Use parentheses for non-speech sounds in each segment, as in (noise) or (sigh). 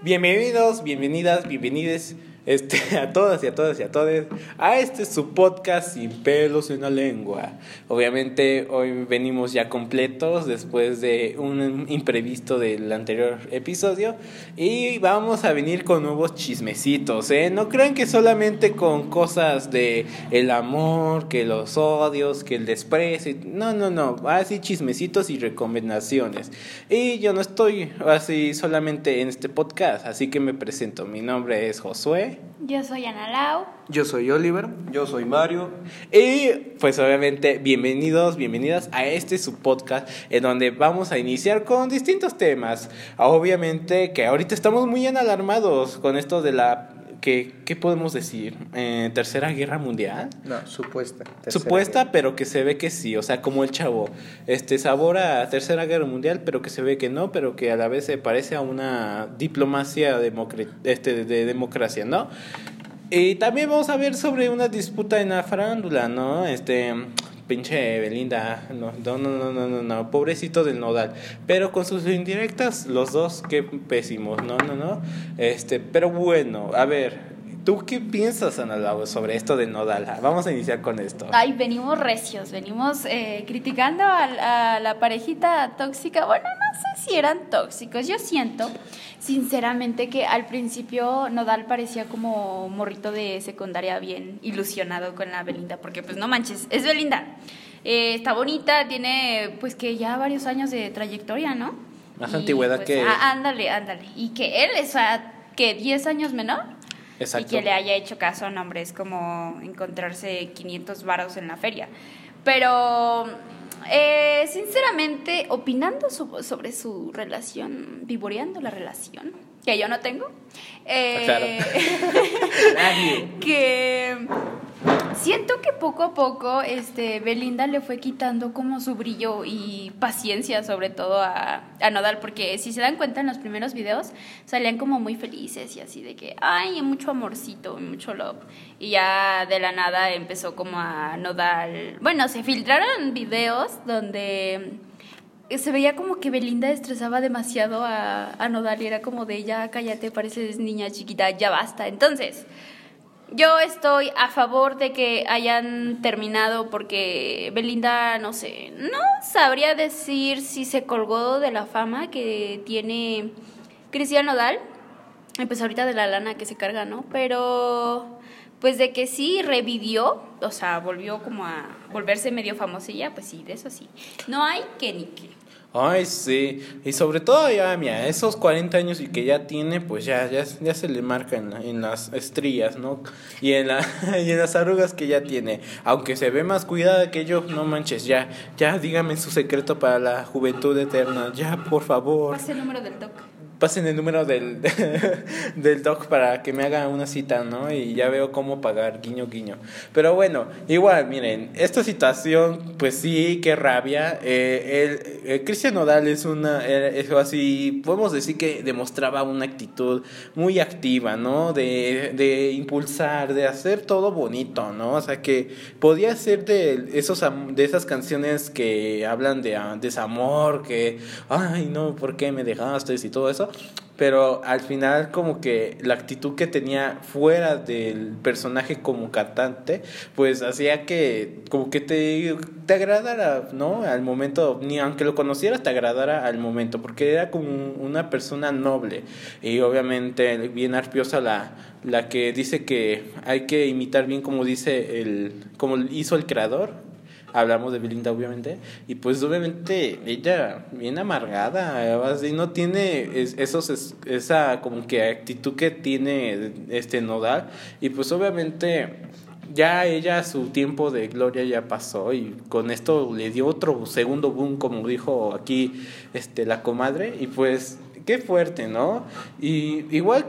Bienvenidos, bienvenidas, bienvenides este, a todas y a todas y a todos a este su podcast sin pelos en la lengua. Obviamente hoy venimos ya completos después de un imprevisto del anterior episodio y vamos a venir con nuevos chismecitos, ¿eh? No crean que solamente con cosas de el amor, que los odios, que el desprecio, no, no, no, así chismecitos y recomendaciones. Y yo no estoy así solamente en este podcast, así que me presento. Mi nombre es Josué. Yo soy Ana Lau. Yo soy Oliver. Yo soy Mario. Y pues obviamente bienvenidos, bienvenidas a este su podcast en donde vamos a iniciar con distintos temas. Obviamente que ahorita estamos muy alarmados con esto de la que, ¿qué podemos decir? Eh, ¿Tercera Guerra Mundial? No, supuesta. Supuesta, pero que se ve que sí, o sea, como el chavo. Este sabor a Tercera Guerra Mundial, pero que se ve que no, pero que a la vez se parece a una diplomacia este, de democracia, ¿no? Y también vamos a ver sobre una disputa en la farándula, ¿no? Este, pinche Belinda, no, no, no, no, no, no, pobrecito del nodal, pero con sus indirectas, los dos, qué pésimos, no, no, no, este, pero bueno, a ver, ¿Tú qué piensas, Ana sobre esto del nodal? Vamos a iniciar con esto. Ay, venimos recios, venimos eh, criticando a, a, la parejita tóxica. Bueno, no sé si eran tóxicos. Yo siento, sinceramente, que al principio Nodal parecía como morrito de secundaria bien ilusionado con la Belinda, porque pues no manches, es Belinda. Eh, está bonita, tiene pues que ya varios años de trayectoria, ¿no? Más antigüedad pues, que... Ah, ándale, ándale. Y que él es, a, que 10 años menor. Y que le haya hecho caso a nombre es como encontrarse 500 varos en la feria. Pero, eh, sinceramente, opinando sobre su relación, vivoreando la relación, que yo no tengo, eh, (laughs) (laughs) que siento que poco a poco este Belinda le fue quitando como su brillo y paciencia sobre todo a, a, Nodal porque si se dan cuenta en los primeros videos salían como muy felices y así de que ay mucho amorcito mucho love y ya de la nada empezó como a Nodal bueno se filtraron videos donde se veía como que Belinda estresaba demasiado a, a Nodal y era como de ya cállate pareces niña chiquita ya basta entonces yo estoy a favor de que hayan terminado porque Belinda, no sé, no sabría decir si se colgó de la fama que tiene Cristian Nodal, pues ahorita de la lana que se carga, ¿no? Pero pues de que sí revivió, o sea, volvió como a volverse medio famosilla, pues sí, de eso sí. No hay que ni que. Ay, sí. Y sobre todo ya, mira, esos 40 años y que ya tiene, pues ya, ya, ya se le marca en, en las estrías, ¿no? Y en, la, (laughs) y en las arrugas que ya tiene. Aunque se ve más cuidada que yo, no manches, ya, ya dígame su secreto para la juventud eterna, ya, por favor. Pase el número del doc pasen el número del, (laughs) del doc para que me haga una cita, ¿no? Y ya veo cómo pagar, guiño, guiño. Pero bueno, igual, miren, esta situación, pues sí, qué rabia. Eh, el, Cristian Nodal es una, eh, es así, podemos decir que demostraba una actitud muy activa, ¿no? De, de impulsar, de hacer todo bonito, ¿no? O sea, que podía ser de, esos, de esas canciones que hablan de ah, desamor, que, ay, no, ¿por qué me dejaste? Y todo eso pero al final como que la actitud que tenía fuera del personaje como cantante, pues hacía que como que te, te agradara, ¿no? Al momento, ni aunque lo conocieras, te agradara al momento, porque era como una persona noble y obviamente bien arpiosa la, la que dice que hay que imitar bien como dice el, como hizo el creador, hablamos de Belinda obviamente y pues obviamente ella bien amargada así no tiene esos esa como que actitud que tiene este nodal y pues obviamente ya ella su tiempo de gloria ya pasó y con esto le dio otro segundo boom como dijo aquí este la comadre y pues qué fuerte no y igual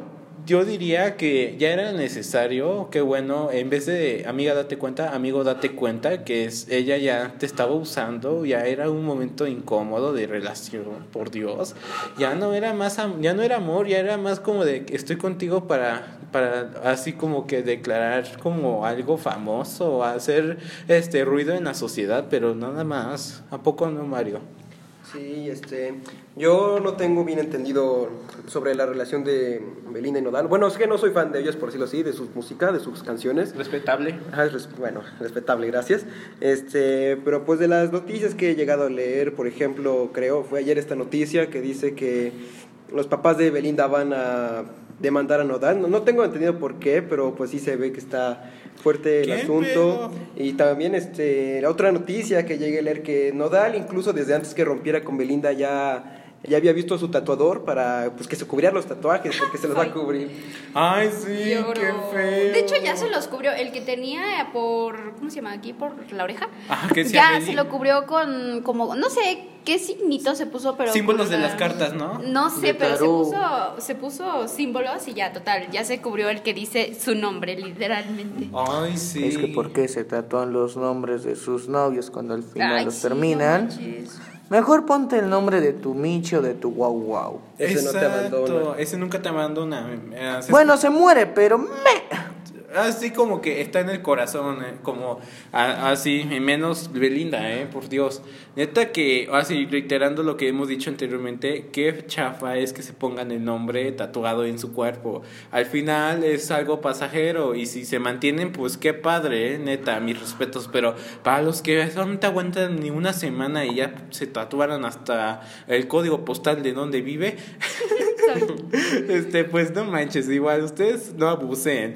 yo diría que ya era necesario, que bueno, en vez de amiga date cuenta, amigo date cuenta que es, ella ya te estaba usando, ya era un momento incómodo de relación, por Dios. Ya no era más ya no era amor, ya era más como de estoy contigo para para así como que declarar como algo famoso, hacer este ruido en la sociedad, pero nada más. ¿A poco no, Mario? Sí, este, yo no tengo bien entendido sobre la relación de Belinda y Nodal. Bueno, es que no soy fan de ellos, por decirlo así, de su música, de sus canciones. Respetable. Ajá, es res- bueno, (laughs) respetable, gracias. Este, pero pues de las noticias que he llegado a leer, por ejemplo, creo, fue ayer esta noticia que dice que los papás de Belinda van a demandar a Nodal. No, no tengo entendido por qué, pero pues sí se ve que está fuerte el ¿Qué asunto. pedo? Y también este, la otra noticia que llegué a leer que Nodal, incluso desde antes que rompiera con Belinda, ya, ya había visto a su tatuador para pues, que se cubriera los tatuajes, porque se los va a cubrir. Ay, sí, Lloro. qué feo. De hecho, ya se los cubrió. El que tenía por. ¿Cómo se llama aquí? Por la oreja. Ah, que decía ya se lo cubrió con. como No sé qué signito se puso, pero. Símbolos de las cartas, ¿no? No sé, pero se puso, se puso símbolos y ya, total. Ya se cubrió el que dice su nombre, literalmente. Ay, sí. Es que ¿por qué se tatúan los nombres de sus novios cuando al final Ay, los sí, terminan? no. Mejor ponte el nombre de tu Michi o de tu guau guau. Ese no te abandona. Ese nunca te abandona. Bueno, se muere, pero me... Así como que está en el corazón, eh, como a- así, menos Belinda, eh, por Dios. Neta que, así, reiterando lo que hemos dicho anteriormente, qué chafa es que se pongan el nombre tatuado en su cuerpo. Al final es algo pasajero y si se mantienen, pues qué padre, eh, neta, mis respetos. Pero para los que solamente aguantan ni una semana y ya se tatuaron hasta el código postal de donde vive, (laughs) (laughs) este, pues no manches, igual ustedes no abusen.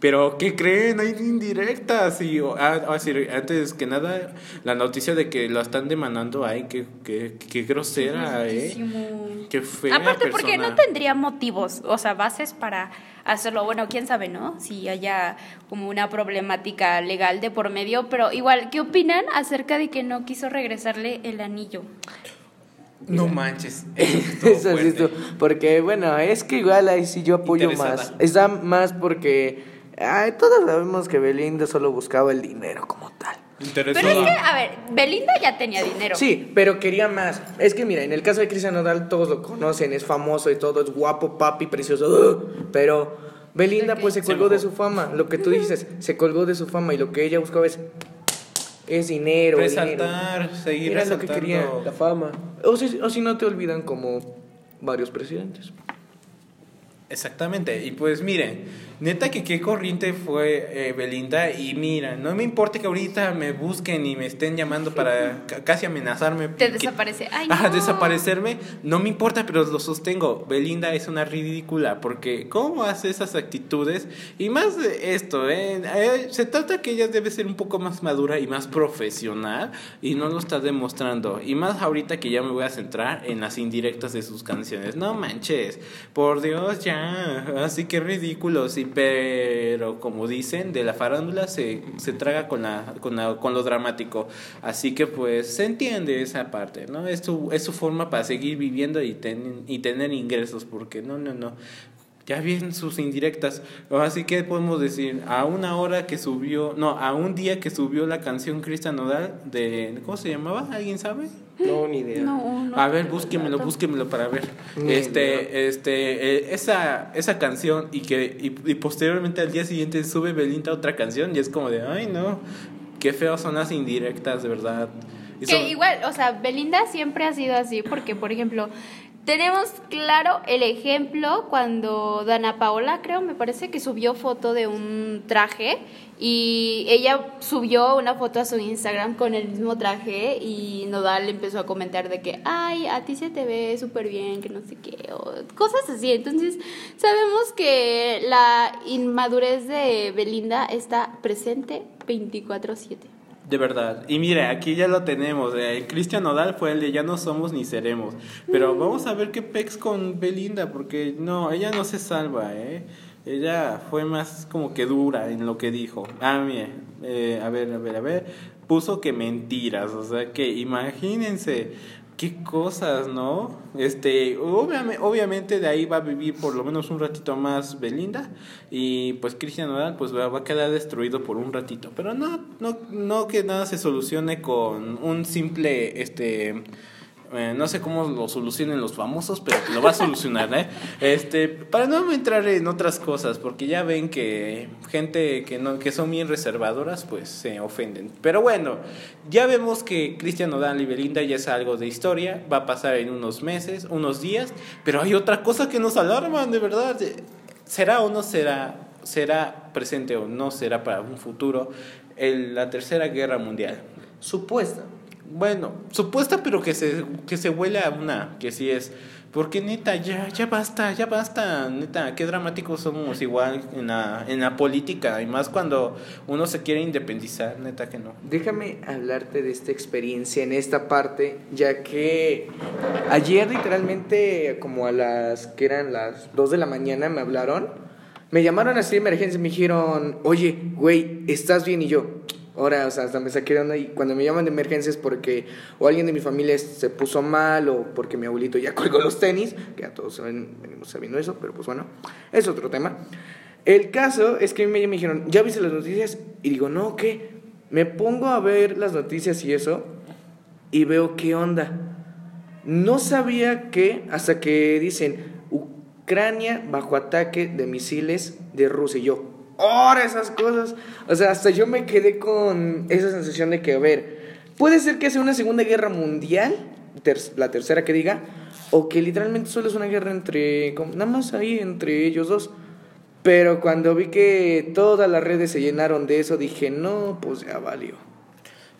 Pero, ¿qué creen? Hay indirectas. Y, ah, ah, sí, antes que nada, la noticia de que lo están demandando, ay, qué, qué, qué grosera, ¿eh? Qué fea Aparte, porque no tendría motivos, o sea, bases para hacerlo. Bueno, quién sabe, ¿no? Si haya como una problemática legal de por medio, pero igual, ¿qué opinan acerca de que no quiso regresarle el anillo? No manches. (laughs) Eso Eso porque bueno, es que igual ahí sí yo apoyo más. Está más porque ay, todos sabemos que Belinda solo buscaba el dinero como tal. Interesada. Pero es que, a ver, Belinda ya tenía dinero. Sí, pero quería más. Es que mira, en el caso de Cristian Nodal todos lo conocen, es famoso y todo, es guapo, papi, precioso. Pero Belinda pues se colgó de su fama. Lo que tú dices, se colgó de su fama y lo que ella buscaba es es dinero, dinero. Resaltar, seguir Era lo que quería. La fama. O si, o si no te olvidan como varios presidentes. Exactamente, y pues miren, neta que qué corriente fue eh, Belinda y mira, no me importa que ahorita me busquen y me estén llamando para ca- casi amenazarme. Te desaparece. Ay, no. desaparecerme, no me importa, pero lo sostengo. Belinda es una ridícula porque cómo hace esas actitudes y más de esto, ¿eh? Eh, se trata que ella debe ser un poco más madura y más profesional y no lo está demostrando. Y más ahorita que ya me voy a centrar en las indirectas de sus canciones. No manches, por Dios, ya, así que ridículos. Y pero como dicen, de la farándula se, se traga con, la, con, la- con lo dramático. Así que pues se entiende esa parte, ¿no? Es su, es su forma para seguir viviendo y, ten- y tener ingresos, porque no, no, no. Ya vienen sus indirectas. Así que podemos decir, a una hora que subió, no, a un día que subió la canción Cristian Nodal de, ¿cómo se llamaba? ¿Alguien sabe? No, ni idea. No, no. A ver, búsquemelo, búsquemelo para ver. Ni Este, este, eh, esa, esa canción y que y, y posteriormente al día siguiente sube Belinda otra canción y es como de, ay no, qué feos son las indirectas, de verdad. Y Que son- igual, o sea, Belinda siempre ha sido así, porque, por ejemplo, tenemos claro el ejemplo cuando Dana Paola, creo, me parece que subió foto de un traje y ella subió una foto a su Instagram con el mismo traje y Nodal empezó a comentar de que, ay, a ti se te ve súper bien, que no sé qué, o cosas así. Entonces, sabemos que la inmadurez de Belinda está presente 24/7. De verdad. Y mire, aquí ya lo tenemos. eh, Cristian Nodal fue el de ya no somos ni seremos. Pero vamos a ver qué pex con Belinda, porque no, ella no se salva, ¿eh? Ella fue más como que dura en lo que dijo. Ah, mire, eh, a ver, a ver, a ver. Puso que mentiras, o sea que imagínense qué cosas, ¿no? Este, obviamente, obviamente de ahí va a vivir por lo menos un ratito más Belinda y pues Cristian Nodal pues va, a quedar destruido por un ratito, pero no no no que nada se solucione con un simple este Eh, no sé cómo lo solucionen los famosos, pero lo va a solucionar, ¿eh? Este, para no entrar en otras cosas, porque ya ven que gente que no que son bien reservadoras, pues se ofenden. Pero bueno, ya vemos que Cristian Nodal y Belinda ya es algo de historia, va a pasar en unos meses, unos días, pero hay otra cosa que nos alarma, de verdad. ¿Será o no será será presente o no será para un futuro el, la tercera guerra mundial? Supuesta. Bueno, supuesta, pero que se, que se huele a una, que sí es. Porque neta, ya, ya basta, ya basta, neta, qué dramáticos somos igual en la, en la política, y más cuando uno se quiere independizar, neta que no. Déjame hablarte de esta experiencia en esta parte, ya que ayer literalmente como a las que eran las 2 de la mañana me hablaron, me llamaron así de emergencia y me dijeron, oye, güey, ¿estás bien? Y yo, Ahora, o sea, hasta me saqué de onda y cuando me llaman de emergencia es porque o alguien de mi familia se puso mal o porque mi abuelito ya (laughs) colgó los tenis, que a todos venimos sabiendo eso, pero pues bueno, es otro tema. El caso es que me, me dijeron, ¿ya viste las noticias? Y digo, no, ¿qué? Me pongo a ver las noticias y eso y veo qué onda. No sabía que, hasta que dicen, Ucrania bajo ataque de misiles de Rusia. Y yo, ahora esas cosas. O sea, hasta yo me quedé con esa sensación de que, a ver, puede ser que sea una segunda guerra mundial, la tercera que diga, o que literalmente solo es una guerra entre, nada más ahí entre ellos dos. Pero cuando vi que todas las redes se llenaron de eso, dije, no, pues ya valió.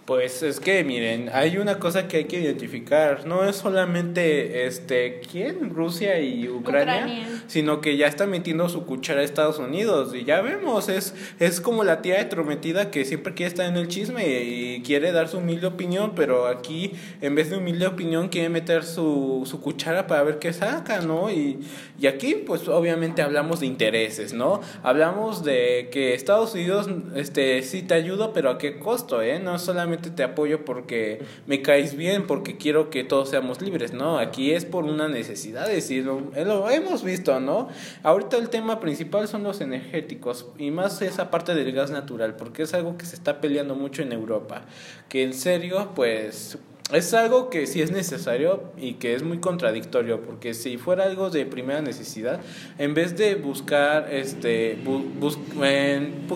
Pues es que miren, hay una cosa que hay que identificar, no es solamente este quién Rusia y Ucrania, sino que ya está metiendo su cuchara a Estados Unidos y ya vemos, es es como la tía de que siempre quiere estar en el chisme y quiere dar su humilde opinión, pero aquí en vez de humilde opinión quiere meter su, su cuchara para ver qué saca, ¿no? Y, y aquí pues obviamente hablamos de intereses, ¿no? Hablamos de que Estados Unidos este sí te ayuda, pero a qué costo, ¿eh? No solamente te apoyo porque me caes bien, porque quiero que todos seamos libres, ¿no? Aquí es por una necesidad, es decir, lo, lo hemos visto, ¿no? Ahorita el tema principal son los energéticos y más esa parte del gas natural, porque es algo que se está peleando mucho en Europa, que en serio, pues es algo que sí es necesario y que es muy contradictorio, porque si fuera algo de primera necesidad, en vez de buscar, este,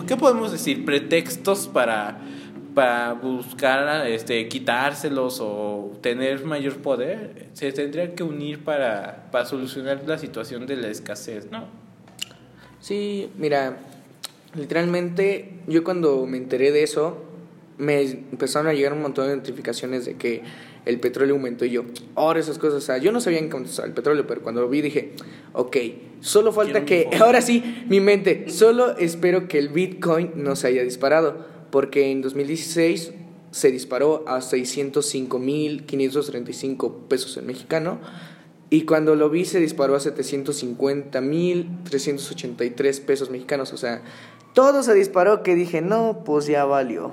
¿qué podemos decir? Pretextos para para buscar este quitárselos o tener mayor poder se tendría que unir para, para solucionar la situación de la escasez no sí mira literalmente yo cuando me enteré de eso me empezaron a llegar un montón de notificaciones de que el petróleo aumentó y yo, ahora esas cosas, o sea, yo no sabía en cuánto estaba el petróleo, pero cuando lo vi dije, ok, solo falta que, (laughs) ahora sí, mi mente, solo espero que el Bitcoin no se haya disparado, porque en 2016 se disparó a 605.535 pesos en mexicano y cuando lo vi se disparó a 750.383 pesos mexicanos, o sea, todo se disparó que dije, no, pues ya valió.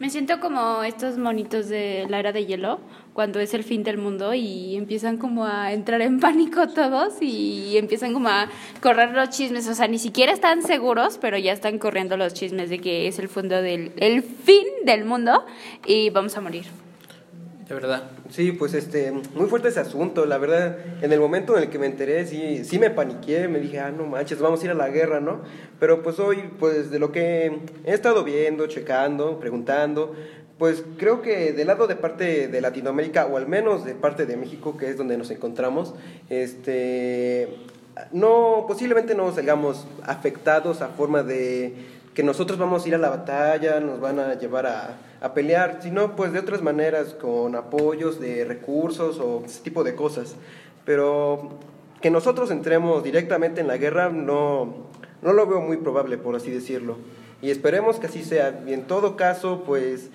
Me siento como estos monitos de la era de hielo, cuando es el fin del mundo y empiezan como a entrar en pánico (laughs) todos y empiezan como a correr los chismes, o sea, ni siquiera están seguros, pero ya están corriendo los chismes de que es el fondo del el fin del mundo y vamos a morir. De verdad. Sí, pues este, muy fuerte ese asunto, la verdad, en el momento en el que me enteré, sí, sí me paniqué, me dije, ah, no manches, vamos a ir a la guerra, ¿no? Pero pues hoy, pues de lo que he estado viendo, checando, preguntando, pues creo que del lado de parte de Latinoamérica, o al menos de parte de México, que es donde nos encontramos, este, no, posiblemente no salgamos afectados a forma de que nosotros vamos a ir a la batalla, nos van a llevar a, a pelear, sino pues de otras maneras, con apoyos de recursos o ese tipo de cosas. Pero que nosotros entremos directamente en la guerra no, no lo veo muy probable, por así decirlo. Y esperemos que así sea. Y en todo caso, pues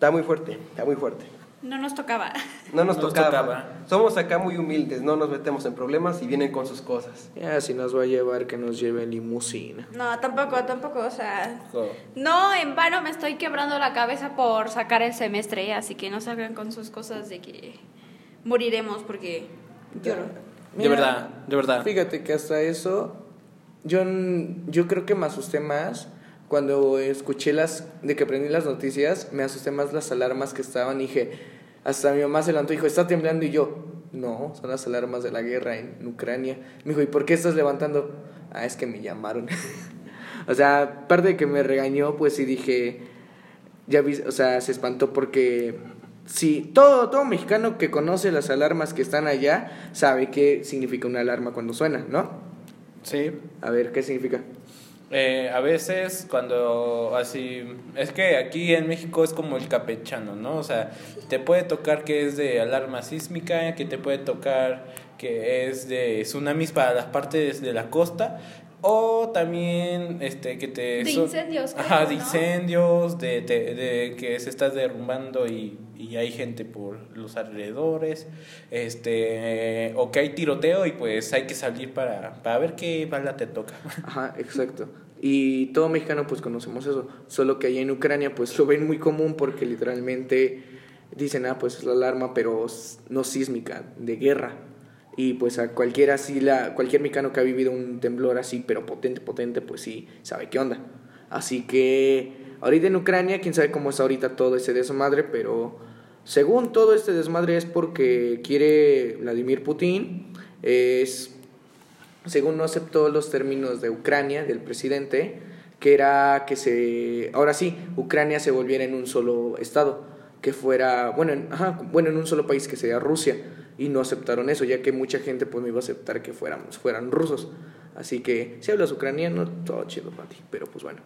Está muy fuerte, está muy fuerte. No nos tocaba. No nos, tocaba. Somos acá muy humildes, no nos metemos en problemas y vienen con sus cosas. Ya, si nos va a llevar, que nos lleve limusina. No, tampoco, tampoco, o sea... No, en vano me estoy quebrando la cabeza por sacar el semestre, así que no salgan con sus cosas de que moriremos porque lloro. de verdad, de verdad. Fíjate que hasta eso, yo, yo creo que me asusté más cuando escuché las, de que aprendí las noticias, me asusté más las alarmas que estaban y dije, Hasta mi mamá se levantó y dijo, está temblando y yo, no, son las alarmas de la guerra en Ucrania. Me dijo, ¿y por qué estás levantando? Ah, es que me llamaron. (laughs) o sea, aparte de que me regañó, pues sí dije, ya vi, o sea, se espantó porque sí, todo, todo mexicano que conoce las alarmas que están allá sabe qué significa una alarma cuando suena, ¿no? Sí. A ver, ¿qué significa? Eh, a veces cuando así, es que aquí en México es como el capechano, ¿no? O sea, te puede tocar que es de alarma sísmica, que te puede tocar que es de tsunamis para las partes de la costa, o también este que te De incendios, creo, ajá de ¿no? incendios de, de, de que se está derrumbando y, y hay gente por los alrededores este o que hay tiroteo y pues hay que salir para, para ver qué bala te toca (laughs) Ajá, exacto. Y todo mexicano pues conocemos eso, solo que allá en Ucrania pues lo ven muy común porque literalmente dicen, ah, pues es la alarma, pero no sísmica, de guerra. Y pues a cualquiera la, cualquier mexicano que ha vivido un temblor así, pero potente, potente, pues sí, sabe qué onda. Así que ahorita en Ucrania, quién sabe cómo es ahorita todo ese desmadre, pero según todo este desmadre es porque quiere Vladimir Putin, es según no aceptó los términos de Ucrania, del presidente, que era que se, ahora sí, Ucrania se volviera en un solo estado, que fuera, bueno, en, ajá, bueno, en un solo país que sería Rusia, y no aceptaron eso, ya que mucha gente pues no iba a aceptar que fuéramos, fueran rusos. Así que si hablas ucraniano, todo chido para ti, pero pues bueno.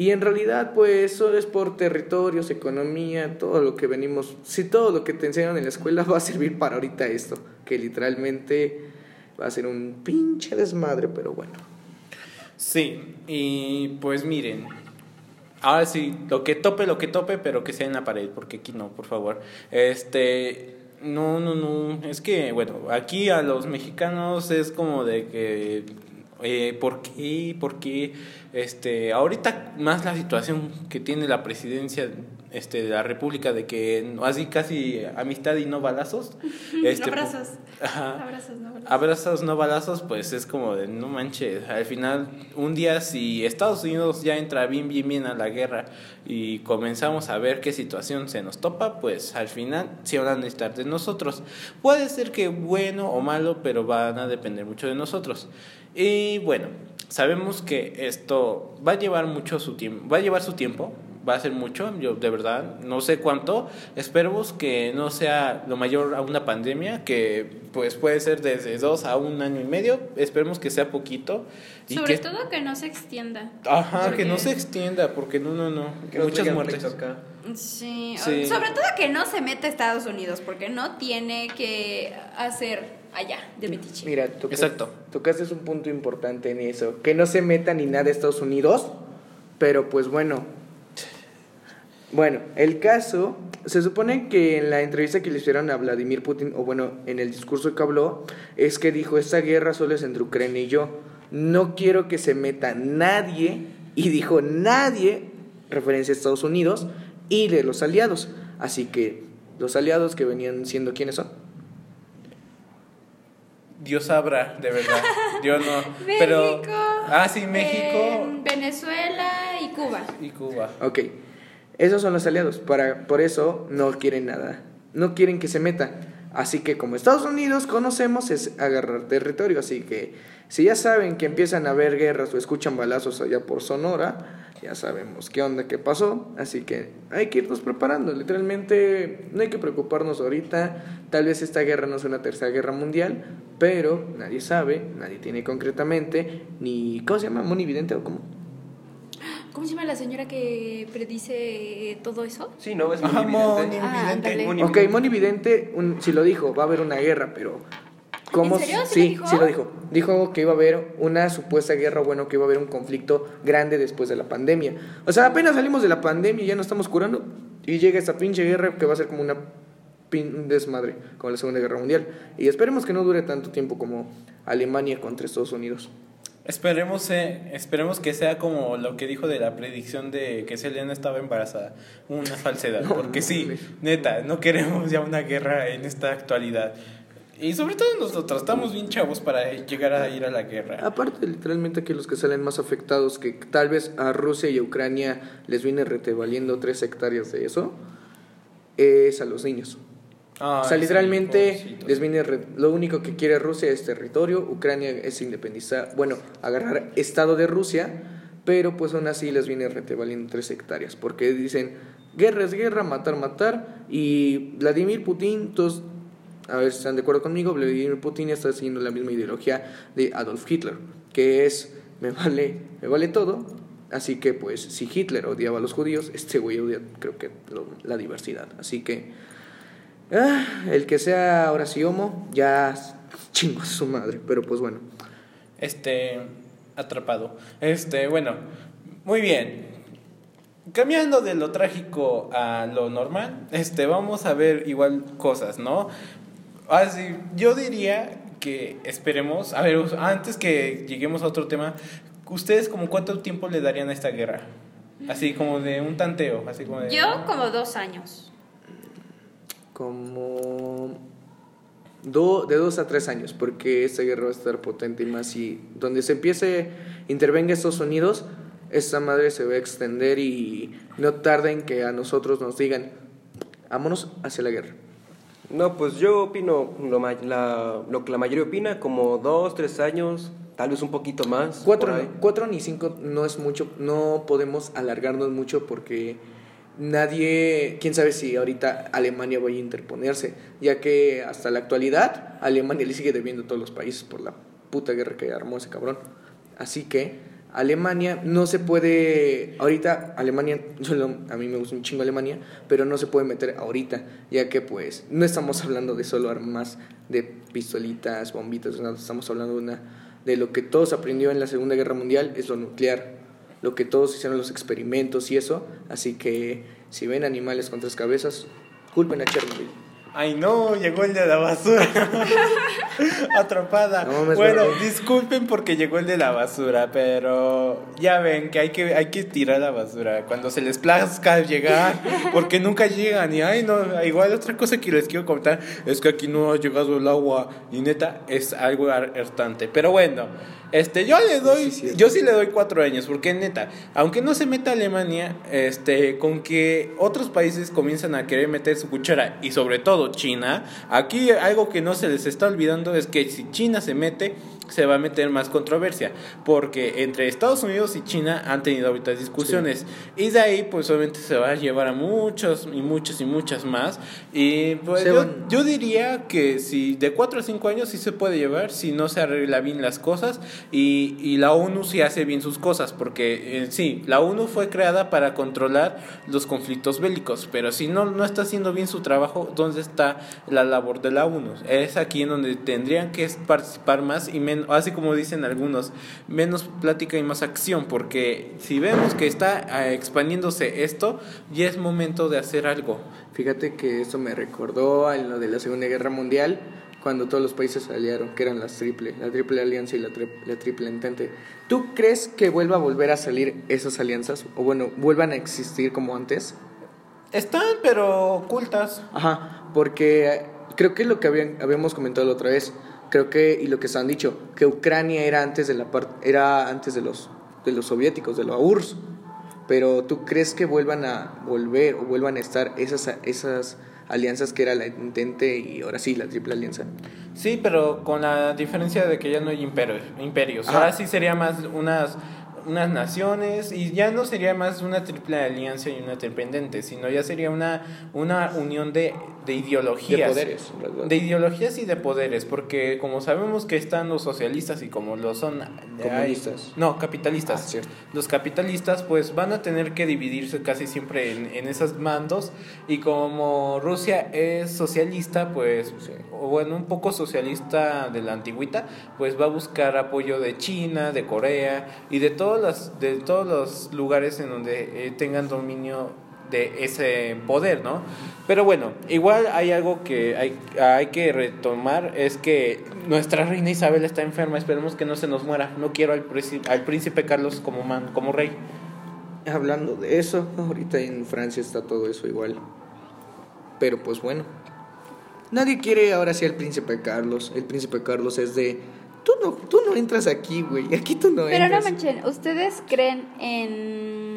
Y en realidad, pues, solo es por territorios, economía, todo lo que venimos. Si todo lo que te enseñan en la escuela (laughs) va a servir para ahorita esto, que literalmente va a ser un pinche desmadre, pero bueno. Sí, y pues miren, ahora sí, lo que tope, lo que tope, pero que sea en la pared, porque aquí no, por favor. Este, no, no, no, es que, bueno, aquí a los mexicanos es como de que, eh, ¿por qué? ¿Por qué? Este, ahorita más la situación que tiene la presidencia este, de la República de que así casi amistad y no balazos. (laughs) Este, Abrazos. Ajá. Abrazos, no balazos. Abrazos, no balazos, pues es como de no manches. Al final, un día, si Estados Unidos ya entra bien, bien, bien a la guerra y comenzamos a ver qué situación se nos topa, pues al final sí van a necesitar de nosotros. Puede ser que bueno o malo, pero van a depender mucho de nosotros. Y bueno, sabemos que esto va a llevar mucho su tiempo, va a llevar su tiempo, va a ser mucho, yo de verdad no sé cuánto, esperemos que no sea lo mayor a una pandemia, que pues puede ser desde dos a un año y medio, esperemos que sea poquito. y Sobre que, todo que no se extienda. Ajá, que Porque- no se extienda, porque no, no, no, Que muchas muertes. acá. Sí, Sí. sobre todo que no se meta a Estados Unidos, porque no tiene que hacer allá de metiche. Mira, tocas- Exacto. tocaste un punto importante en eso. Que no se meta ni nada de Estados Unidos, pero pues bueno. Bueno, el caso, se supone que en la entrevista que le hicieron a Vladimir Putin, o bueno, en el discurso que habló, es que dijo, esta guerra solo es entre Ucrania y yo. No quiero que se meta nadie, y dijo nadie, referencia a Estados Unidos, y de los aliados. Así que los aliados que venían siendo, ¿quiénes son? Dios sabrá, de verdad. Yo no. (laughs) Pero. México. Ah, sí, México en Venezuela y Cuba. y Cuba. Ok, esos son los aliados, para, por eso no quieren nada, no quieren que se meta. Así que como Estados Unidos conocemos es agarrar territorio, así que si ya saben que empiezan a haber guerras o escuchan balazos allá por Sonora, ya sabemos qué onda, qué pasó, así que hay que irnos preparando, literalmente no hay que preocuparnos ahorita, tal vez esta guerra no sea una tercera guerra mundial, pero nadie sabe, nadie tiene concretamente, ni, ¿cómo se llama? ¿Monividente o cómo? ¿Cómo se llama la señora que predice todo eso? Sí, no, es. Ah, Vidente. ándale. Moni- Ok, Moni Vidente, un, si lo dijo, va a haber una guerra, pero... ¿Cómo? ¿En serio? ¿Sí Sí, lo dijo? sí lo dijo. Dijo que iba a haber una supuesta guerra, bueno, que iba a haber un conflicto grande después de la pandemia. O sea, apenas salimos de la pandemia y ya nos estamos curando. Y llega esta pinche guerra que va a ser como una pin- un desmadre, como la Segunda Guerra Mundial. Y esperemos que no dure tanto tiempo como Alemania contra Estados Unidos. Esperemos, eh, esperemos que sea como lo que dijo de la predicción de que Selena estaba embarazada. Una falsedad. (laughs) No, porque sí, neta, no queremos ya una guerra en esta actualidad. Y sobre todo nosotros, estamos bien chavos para llegar a ir a la guerra. Aparte, literalmente que los que salen más afectados, que tal vez a Rusia y a Ucrania les viene retevaliendo tres hectáreas de eso, es a los niños. Ay, o sea, literalmente pobrecitos. les viene re- lo único que quiere Rusia es territorio, Ucrania es independizar, bueno, agarrar estado de Rusia, pero pues aún así les viene rete valiendo tres hectáreas, porque dicen guerra es guerra, matar, matar, y Vladimir Putin, todos, a ver si están de acuerdo conmigo, Vladimir Putin está siguiendo la misma ideología de Adolf Hitler, que es me vale, me vale todo, así que pues si Hitler odiaba a los judíos, este güey odia creo que lo- la diversidad, así que ah, el que sea ahora sí homo, ya chingo a su madre, pero pues bueno. Este, atrapado. Este, bueno, muy bien. Cambiando de lo trágico a lo normal, este, vamos a ver igual cosas, ¿no? Así, yo diría que esperemos, a ver, antes que lleguemos a otro tema, ¿ustedes como cuánto tiempo le darían a esta guerra? Así como de un tanteo, así como de... Yo como dos años. Como do- de dos a tres años, porque esta guerra va a estar potente y más si donde se empiece, intervenga Estados Unidos, esta madre se va a extender y no tarda en que a nosotros nos digan, vámonos hacia la guerra. No, pues yo opino lo, la- lo que la mayoría opina, como dos, tres años, tal vez un poquito más. Cuatro, cuatro ni cinco no es mucho, no podemos alargarnos mucho porque nadie, quién sabe si ahorita Alemania vaya a interponerse, ya que hasta la actualidad Alemania le sigue debiendo a todos los países por la puta guerra que armó ese cabrón. Así que Alemania no se puede, ahorita Alemania, (laughs) yo lo- a mí me gusta un chingo Alemania, pero no se puede meter ahorita, ya que pues no estamos hablando de solo armas de pistolitas, bombitas, estamos hablando de una de lo que todos aprendió en la Segunda Guerra Mundial es lo nuclear, lo que todos hicieron los experimentos y eso, así que si ven animales con tres cabezas, culpen a Chernobyl. Ay no, llegó el de la basura. (laughs) Atrapada. No bueno, disculpen porque llegó el de la basura, pero ya ven que hay que hay que tirar la basura cuando se les plazca llegar, porque nunca llegan y ay no, igual otra cosa que les quiero contar es que aquí no ha llegado el agua y neta es algo har- hartante. Pero bueno, este yo le doy Sí, yo sí le doy cuatro años porque neta, aunque no se meta Alemania, este con que otros países comienzan a querer meter su cuchara y sobre todo China, aquí algo que no se les está olvidando es que si China se mete, se va a meter más controversia, porque entre Estados Unidos y China han tenido ahorita discusiones y de ahí pues obviamente se va a llevar a muchos y muchos y muchas más y pues yo, yo diría que si de 4 a 5 años sí se puede llevar si no se arregla bien las cosas y, y la ONU sí hace bien sus cosas, porque eh, sí, la ONU fue creada para controlar los conflictos bélicos, pero si no, no está haciendo bien su trabajo, ¿dónde está la labor de la ONU? Es aquí en donde tendrían que participar más y menos, así como dicen algunos, menos plática y más acción, porque si vemos que está eh, expandiéndose esto, ya es momento de hacer algo. Fíjate que esto me recordó a lo de la Segunda Guerra Mundial, cuando todos los países se aliaron, que eran las triple, la triple alianza y la, tri- la triple entente. ¿Tú crees que vuelva a volver a salir esas alianzas? O bueno, vuelvan a existir como antes? Están, pero ocultas. Ajá, porque eh, creo que lo que habían, habíamos comentado la otra vez, creo que, y lo que se han dicho, que Ucrania era antes de la era antes de los, de los soviéticos, de los URSS. Pero ¿tú crees que vuelvan a volver o vuelvan a estar esas, esas alianzas que era la entente y ahora sí la triple alianza? Sí, pero con la diferencia de que ya no hay imperios. imperios. Ajá. Ahora sí sería más unas, unas naciones y ya no sería más una triple alianza y una triple sino ya sería una, una unión de, de ideologías. De poderes. De ideologías y de poderes, porque como sabemos que están los socialistas y como lo son... Comunistas. hay- no, capitalistas. Ah, cierto. Los capitalistas pues van a tener que dividirse casi siempre en, en esos mandos y como Rusia es socialista pues Sí. o bueno un poco socialista de la antigüita pues va a buscar apoyo de China, de Corea y de todos los, de todos los lugares en donde eh, tengan dominio de ese poder, ¿no? Pero bueno, igual hay algo que hay, hay que retomar, es que nuestra reina Isabel está enferma, esperemos que no se nos muera, no quiero al, príncipe- al príncipe Carlos como, man, como rey. Hablando de eso, ahorita en Francia está todo eso igual. Pero pues bueno. Nadie quiere ahora sí al príncipe Carlos. El príncipe Carlos es de... Tú no, tú no entras aquí, güey. Aquí tú no Pero no entras. manchen, ¿ustedes creen en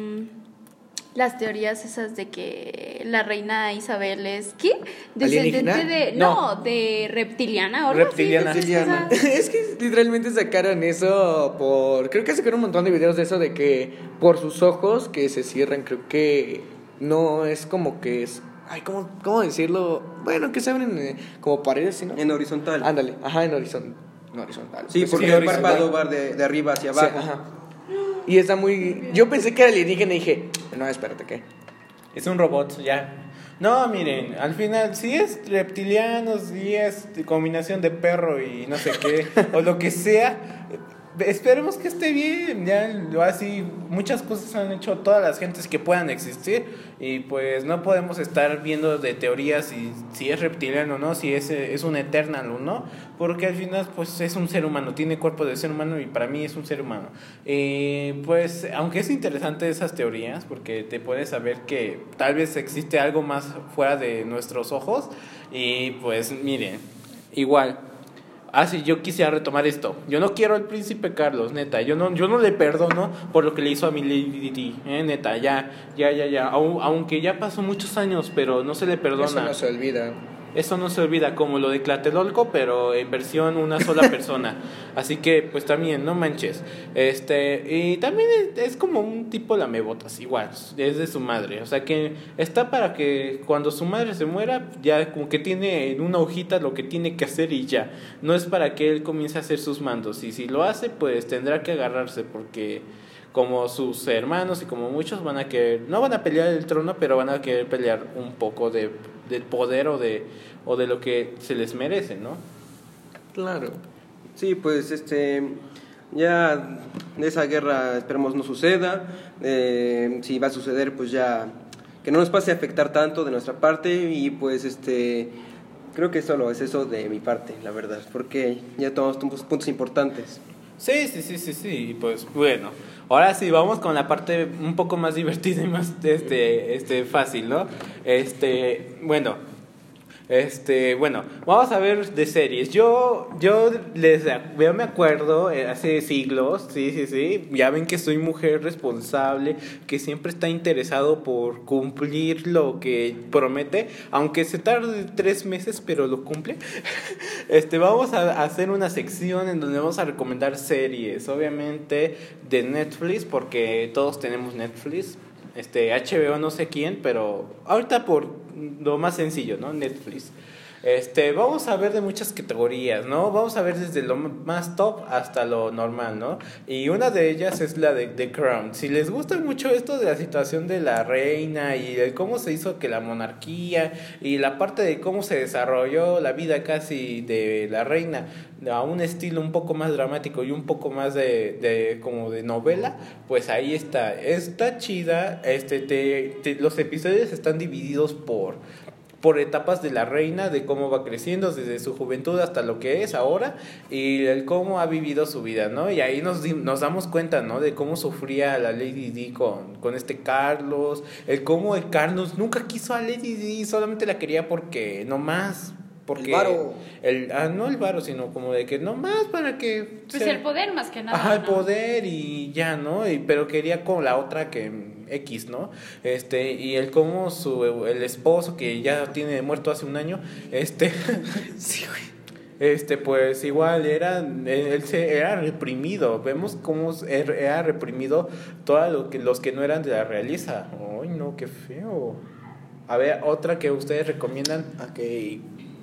las teorías esas de que la reina Isabel es ¿qué? Descendente de No. no, de reptiliana o así, Reptiliana. o sea, (laughs) es que literalmente sacaron eso por. Creo que sacaron un montón de videos de eso de que por sus ojos que se cierran, creo que no es como que es. Ay, ¿cómo, cómo decirlo? Bueno, que se abren eh, como paredes, ¿sí, ¿no? En horizontal. Ándale, ajá, en horizontal. No horizontal. Sí, Pues porque sí, el párpado va de, de arriba hacia Sí, abajo. ajá. Y está muy. Yo pensé que era alienígena y dije, no, espérate, ¿qué? Es un robot, ya. No, miren, al final, si es reptiliano, si es combinación de perro y no sé qué, (laughs) o lo que sea, esperemos que esté bien. Ya, así, muchas cosas han hecho todas las gentes que puedan existir, y pues no podemos estar viendo de teorías si, si es reptiliano o no, si es, es un eternal o no, porque al final, pues es un ser humano, tiene cuerpo de ser humano y para mí es un ser humano. Eh, pues, aunque es interesante esas teorías, porque te puedes saber que tal vez existe algo más fuera de nuestros ojos, y pues miren, igual. Ah, sí, yo quisiera retomar esto. Yo no quiero al príncipe Carlos, neta. Yo no, yo no le perdono por lo que le hizo a mi Lady Di, eh, neta. Ya, ya, ya, ya. Au- aunque ya pasó muchos años, pero no se le perdona. Eso no se olvida. Eso no se olvida, como lo de Tlatelolco, pero en versión una sola (laughs) persona. Así que, pues también, no manches. Este, y también es, es como un tipo lamebotas, igual, es de su madre. O sea que está para que cuando su madre se muera, ya como que tiene en una hojita lo que tiene que hacer y ya. No es para que él comience a hacer sus mandos. Y si lo hace, pues tendrá que agarrarse, porque como sus hermanos y como muchos van a querer, no van a pelear el trono, pero van a querer pelear un poco de, del poder o de, o de lo que se les merece, ¿no? Claro. Sí, pues este ya esa guerra esperemos no suceda. Eh, si va a suceder, pues ya que no nos pase a afectar tanto de nuestra parte y pues este creo que solo es eso de mi parte, la verdad, porque ya tomamos puntos, importantes. Sí, sí, sí, sí, sí, pues bueno. Ahora sí, vamos con la parte un poco más divertida y más este, este, fácil, ¿no? Este, bueno, este, bueno, vamos a ver de series. Yo, yo les, yo me acuerdo eh, hace siglos, sí, sí, sí. Ya ven que soy mujer responsable, que siempre está interesado por cumplir lo que promete, aunque se tarde tres meses, pero lo cumple. (laughs) Este, vamos a hacer una sección en donde vamos a recomendar series, obviamente de Netflix, porque todos tenemos Netflix. Este, HBO no sé quién, pero ahorita por lo más sencillo, ¿no? Netflix. Este, vamos a ver de muchas categorías, ¿no? Vamos a ver desde lo más top hasta lo normal, ¿no? Y una de ellas es la de The Crown. Si les gusta mucho esto de la situación de la reina y de cómo se hizo que la monarquía y la parte de cómo se desarrolló la vida casi de la reina a un estilo un poco más dramático y un poco más de, de como de novela, pues ahí está. Está chida, este te, te- los episodios están divididos por por etapas de la reina, de cómo va creciendo desde su juventud hasta lo que es ahora y el cómo ha vivido su vida, ¿no? Y ahí nos, nos damos cuenta, ¿no? De cómo sufría la Lady Di con, con este Carlos, el cómo el Carlos nunca quiso a Lady Di, solamente la quería porque, no más, porque... El varo. el- ah, no el varo, sino como de que no más para que... Pues sea- el poder más que nada. Ajá, el ¿no? poder y ya, ¿no? Y, pero quería con la otra que X, ¿no? Este, y el cómo su el esposo que ya tiene muerto hace un año, este (laughs) Sí, güey. este pues igual era él se era reprimido. Vemos cómo er- era reprimido todo lo que los que no eran de la realeza. Ay, no, qué feo. A ver, otra que ustedes recomiendan. Ok.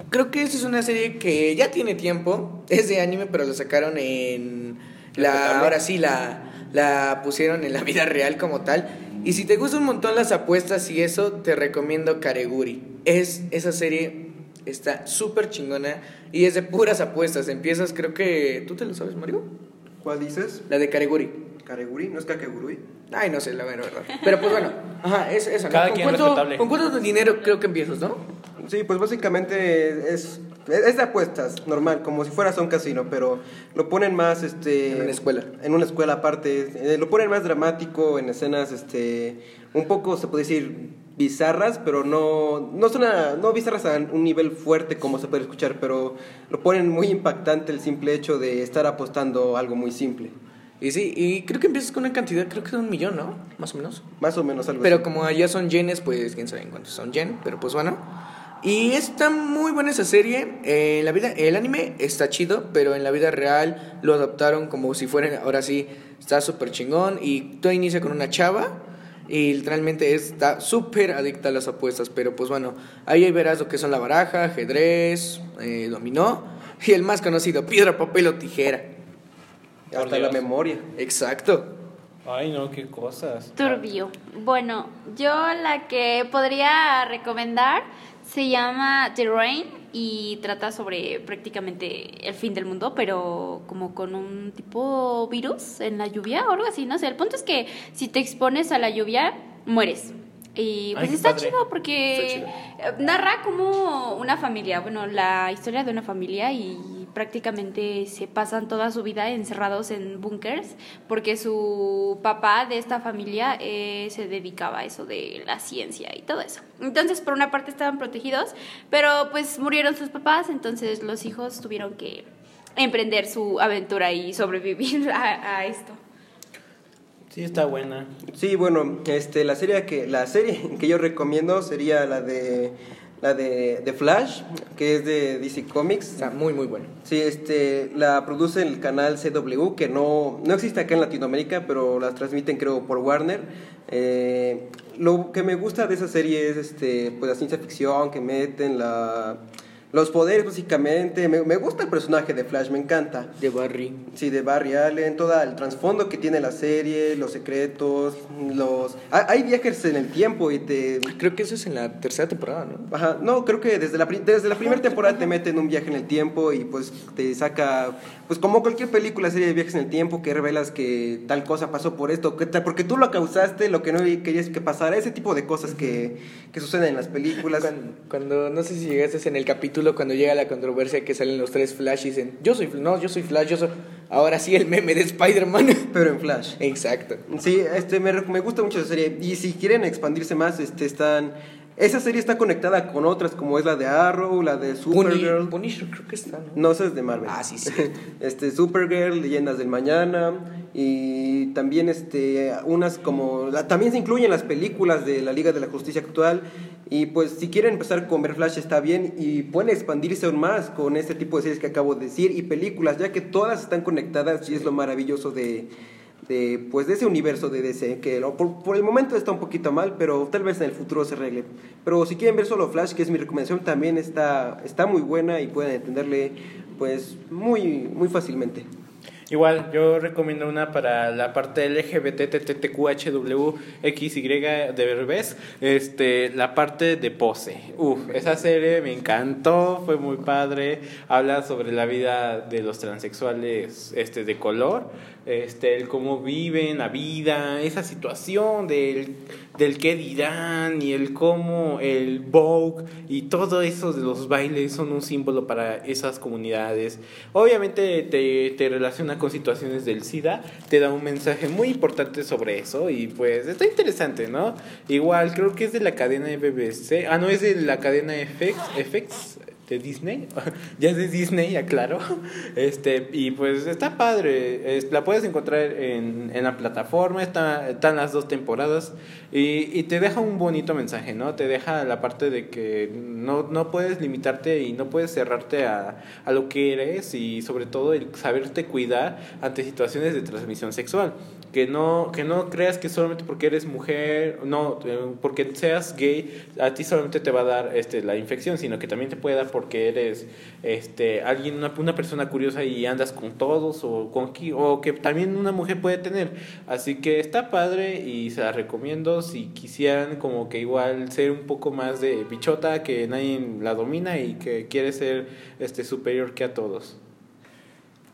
Creo que esa es una serie que ya tiene tiempo. Es de anime, pero la sacaron en. La, ahora sí, la, la pusieron en la vida real como tal. Y si te gustan un montón las apuestas y eso, te recomiendo Kareguri. Es, esa serie está súper chingona y es de puras apuestas. Empiezas, creo que. ¿Tú te lo sabes, Mario? ¿Cuál dices? La de Kareguri. Kareguri, no es Kakegurui. Ay, no sé, la verdad. Pero pues bueno, ajá, es eso. ¿no? Cada ¿Con quien cuánto. ¿Con cuánto dinero creo que empiezas, no? Sí, pues básicamente es, es de apuestas, normal, como si fueras a un casino, pero lo ponen más, este... En una escuela. En una escuela aparte, eh, lo ponen más dramático, en escenas, este, un poco, se puede decir, bizarras, pero no, no son a- no bizarras a un nivel fuerte como se puede escuchar, pero lo ponen muy impactante el simple hecho de estar apostando algo muy simple. Y sí, y creo que empiezas con una cantidad, creo que de un millón, ¿no? Más o menos. Más o menos algo Pero así. como allá son yenes, pues quién sabe en cuántos son yen, pero pues bueno. Y está muy buena esa serie. Eh, en la vida, el anime está chido, pero en la vida real lo adaptaron como si fueran, ahora sí, está súper chingón. Y todo inicia con una chava y literalmente está súper adicta a las apuestas. Pero pues bueno, ahí verás lo que son la baraja, ajedrez, eh, dominó y el más conocido, piedra, papel o tijera. Por Hasta la memoria. Exacto. Ay, no, qué cosas. Turbio. Bueno, yo la que podría recomendar se llama The Rain y trata sobre prácticamente el fin del mundo, pero como con un tipo virus en la lluvia o algo así, no sé. El punto es que si te expones a la lluvia, mueres. Y pues Ay, está padre. chido porque narra como una familia, bueno, la historia de una familia y prácticamente se pasan toda su vida encerrados en búnkers porque su papá de esta familia eh, se dedicaba a eso de la ciencia y todo eso. Entonces, por una parte estaban protegidos, pero pues murieron sus papás, entonces los hijos tuvieron que emprender su aventura y sobrevivir (laughs) a, a esto. Sí, está buena. Sí, bueno, este, la serie que la serie que yo recomiendo sería la de la de, de Flash, que es de DC Comics. Está muy, muy bueno. Sí, este, la produce el canal CW, que no, no existe acá en Latinoamérica, pero la transmiten creo por Warner. Eh, lo que me gusta de esa serie es este, pues la ciencia ficción que meten, la, los poderes básicamente. Me, me gusta el personaje de Flash, me encanta. De Barry. Sí, de Barry Allen, todo el trasfondo que tiene la serie, los secretos, los... Hay, viajes en el tiempo y te... Creo que eso es en la tercera temporada, ¿no? Ajá, no, creo que desde la, desde la primera temporada te meten un viaje en el tiempo y pues te saca, pues como cualquier película, serie de viajes en el tiempo, que revelas que tal cosa pasó por esto, que tal, porque tú lo causaste, lo que no querías que pasara, ese tipo de cosas que, que suceden en las películas. Cuando, cuando- no sé si llegaste en el capítulo cuando llega la controversia que salen los tres Flash y dicen, yo soy, no, yo soy Flash, yo soy... Ahora sí el meme de Spider-Man. (laughs) Pero en Flash. Exacto. Sí, este, me, me gusta mucho esa serie. Y si quieren expandirse más, este, están... Esa serie está conectada con otras, como es la de Arrow, la de Supergirl. Puni- Punisher creo que está, ¿no? No, esa es de Marvel. Ah, sí, (laughs) sí. este, Supergirl, Leyendas del Mañana. Y también este, unas como... la- también se incluyen las películas de la Liga de la Justicia actual. Y pues si quieren empezar con ver Flash está bien. Y pueden expandirse aún más con este tipo de series que acabo de decir. Y películas, ya que todas están conectadas. Y es lo maravilloso de... De, pues de ese universo de DC que por, por el momento está un poquito mal pero tal vez en el futuro se arregle. Pero si quieren ver solo Flash que es mi recomendación también está está muy buena y pueden entenderle pues muy muy fácilmente Igual, yo recomiendo una para la parte LGBTTTQHWXY de Berbés, este, la parte de pose. Uf, esa serie me encantó, fue muy padre. Habla sobre la vida de los transexuales este, de color, este, el cómo viven la vida, esa situación del, del qué dirán y el cómo el Vogue y todo eso de los bailes son un símbolo para esas comunidades. Obviamente te, te relaciona con situaciones del SIDA, te da un mensaje muy importante sobre eso y pues está interesante, ¿no? Igual creo que es de la cadena de BBC, ah no, es de la cadena FX, FX de Disney, (laughs) ya es de Disney, aclaro, este, y pues está padre, la puedes encontrar en, en la plataforma, está, están las dos temporadas y, y te deja un bonito mensaje, ¿no? Te deja la parte de que no, no puedes limitarte y no puedes cerrarte a, a lo que eres y sobre todo el saberte cuidar ante situaciones de transmisión sexual. Que no, que no creas que solamente porque eres mujer, no, eh, porque seas gay, a ti solamente te va a dar este, la infección, sino que también te puede dar porque eres este, alguien, una, una persona curiosa y andas con todos, o, con, o que también una mujer puede tener. Así que está padre y se la recomiendo si quisieran como que igual ser un poco más de bichota, que nadie la domina y que quiere ser este, superior que a todos.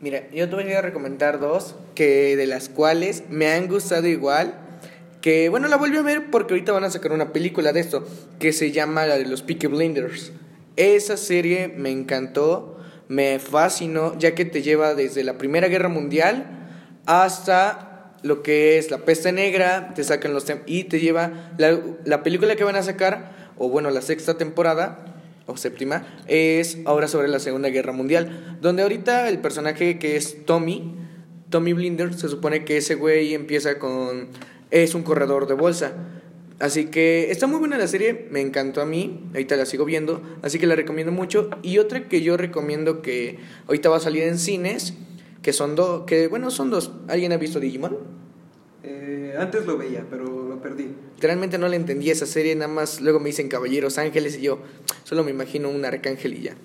Mira, yo te voy a recomendar dos, que de las cuales me han gustado igual. Que bueno, la volví a ver porque ahorita van a sacar una película de esto, que se llama la de los Peaky Blinders. Esa serie me encantó, me fascinó, ya que te lleva desde la Primera Guerra Mundial hasta lo que es la peste negra, te sacan los y te lleva la, la película que van a sacar, o bueno, la sexta temporada, o séptima, es ahora sobre la Segunda Guerra Mundial, donde ahorita el personaje que es Tommy Tommy Blinder, se supone que ese güey empieza con... es un corredor de bolsa. Así que está muy buena la serie, me encantó a mí, ahorita la sigo viendo, así que la recomiendo mucho. Y otra que yo recomiendo que ahorita va a salir en cines, que son dos, que bueno, son dos. ¿Alguien ha visto Digimon? Antes lo veía, pero lo perdí. Realmente no le entendí esa serie, nada más luego me dicen Caballeros Ángeles y yo solo me imagino un arcángel y ya.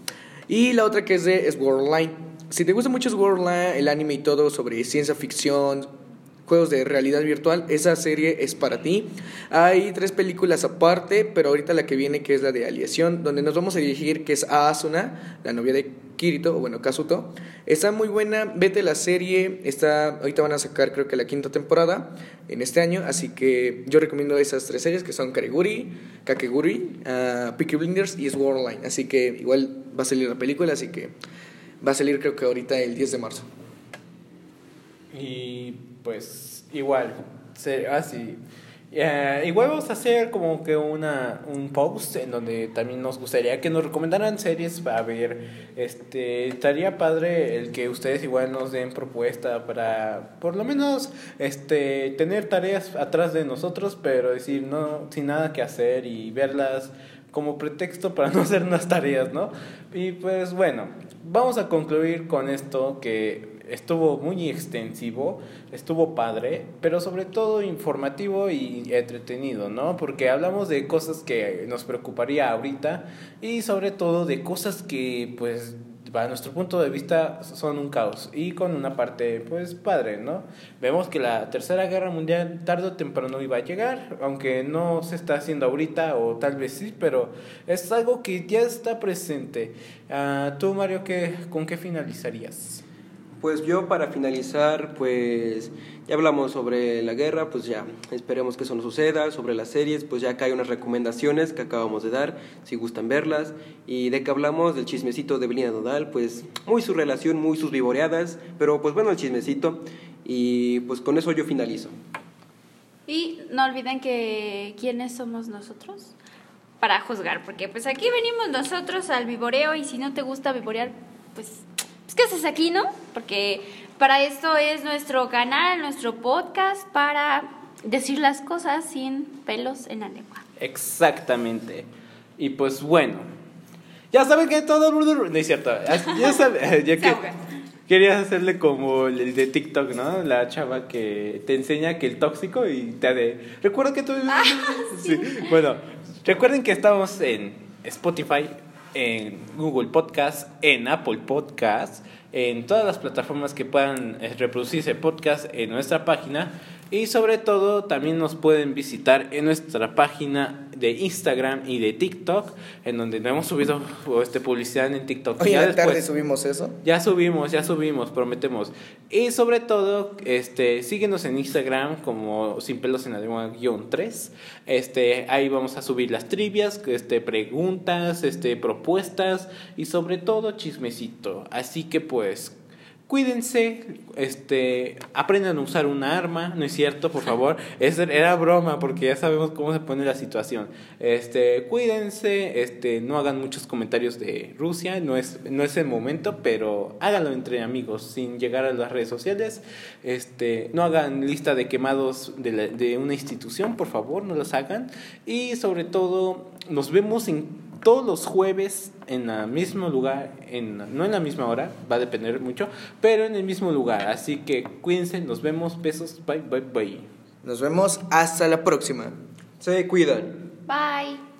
Y la otra que es de Sword Online. Si te gusta mucho Online, el anime y todo sobre ciencia ficción, juegos de realidad virtual, esa serie es para ti. Hay tres películas aparte, pero ahorita la que viene que es la de Aliación, donde nos vamos a dirigir que es a Asuna, la novia de Kirito, o bueno, Kazuto. Está muy buena, vete la serie, está, ahorita van a sacar creo que la quinta temporada en este año, así que yo recomiendo esas tres series que son Kareguri, Kakeguri, uh, Peaky Blinders y Sword Online, así que igual va a salir la película, así que va a salir creo que ahorita el 10 de marzo. Y pues igual, así. Uh, igual vamos a hacer como que una, un post en donde también nos gustaría que nos recomendaran series para ver. Este, estaría padre el que ustedes igual nos den propuesta para por lo menos este, tener tareas atrás de nosotros, pero decir no sin nada que hacer y verlas como pretexto para (laughs) no hacer unas tareas, ¿no? Y pues bueno, vamos a concluir con esto que estuvo muy extensivo, estuvo padre, pero sobre todo informativo y entretenido, ¿no? Porque hablamos de cosas que nos preocuparía ahorita y sobre todo de cosas que pues para nuestro punto de vista son un caos y con una parte pues padre, ¿no? Vemos que la Tercera Guerra Mundial tarde o temprano iba a llegar, aunque no se está haciendo ahorita o tal vez sí, pero es algo que ya está presente. Uh, Tú, Mario, ¿qué, ¿con qué finalizarías? Pues yo para finalizar, pues ya hablamos sobre la guerra, pues ya esperemos que eso no suceda, sobre las series, pues ya acá hay unas recomendaciones que acabamos de dar, si gustan verlas, y de que hablamos del chismecito de Belinda Nodal, pues muy su relación, muy sus vivoreadas, pero pues bueno el chismecito, y pues con eso yo finalizo. Y no olviden que quiénes somos nosotros para juzgar, porque pues aquí venimos nosotros al vivoreo y si no te gusta vivorear, pues es que haces aquí, ¿no? Porque para esto es nuestro canal, nuestro podcast, para decir las cosas sin pelos en la lengua. Exactamente. Y pues bueno, ya saben que todo... No es cierto. Ya saben, (laughs) ya que... Querías hacerle como el de TikTok, ¿no? La chava que te enseña que el tóxico y te de... Recuerda que tú... Ah, (laughs) sí. Bueno, recuerden que estamos en Spotify, en Google Podcast, en Apple Podcast, en todas las plataformas que puedan eh, reproducirse podcast en nuestra página. Y sobre todo también nos pueden visitar en nuestra página de Instagram y de TikTok, en donde no hemos subido este, publicidad en TikTok. Ya tarde subimos eso. Ya subimos, ya subimos, prometemos. Y sobre todo, este, síguenos en Instagram como Sin Pelos en la Lengua 3. Este, ahí vamos a subir las trivias, este, preguntas, este, propuestas y sobre todo chismecito. Así que pues cuídense, este, aprendan a usar una arma, ¿no es cierto? Por favor, es, era broma porque ya sabemos cómo se pone la situación. Este, cuídense, este, no hagan muchos comentarios de Rusia, no es, no es el momento, pero háganlo entre amigos sin llegar a las redes sociales. Este, no hagan lista de quemados de, de una institución, por favor, no los hagan. Y sobre todo, nos vemos en todos los jueves en el mismo lugar, en, no en la misma hora, va a depender mucho, pero en el mismo lugar. Así que cuídense, nos vemos, besos, bye, bye, bye. Nos vemos hasta la próxima. Se cuidan. Bye.